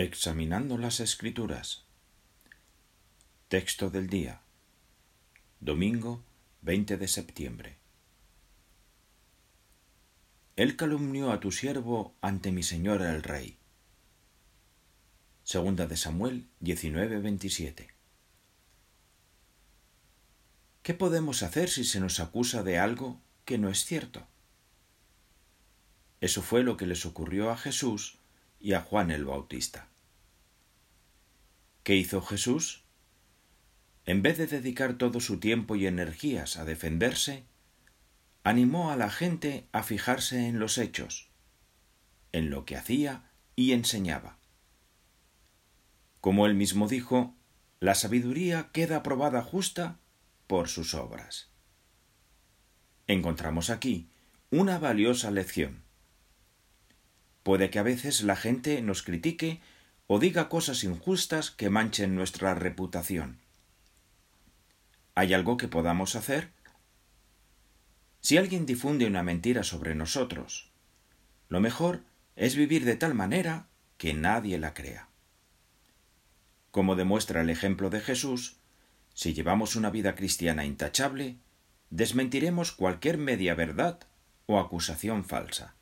Examinando las Escrituras. Texto del día. Domingo 20 de septiembre. Él calumnió a tu siervo ante mi señor el rey. Segunda de Samuel 19:27. ¿Qué podemos hacer si se nos acusa de algo que no es cierto? Eso fue lo que les ocurrió a Jesús y a Juan el Bautista. ¿Qué hizo Jesús? En vez de dedicar todo su tiempo y energías a defenderse, animó a la gente a fijarse en los hechos, en lo que hacía y enseñaba. Como él mismo dijo, la sabiduría queda probada justa por sus obras. Encontramos aquí una valiosa lección. Puede que a veces la gente nos critique o diga cosas injustas que manchen nuestra reputación. ¿Hay algo que podamos hacer? Si alguien difunde una mentira sobre nosotros, lo mejor es vivir de tal manera que nadie la crea. Como demuestra el ejemplo de Jesús, si llevamos una vida cristiana intachable, desmentiremos cualquier media verdad o acusación falsa.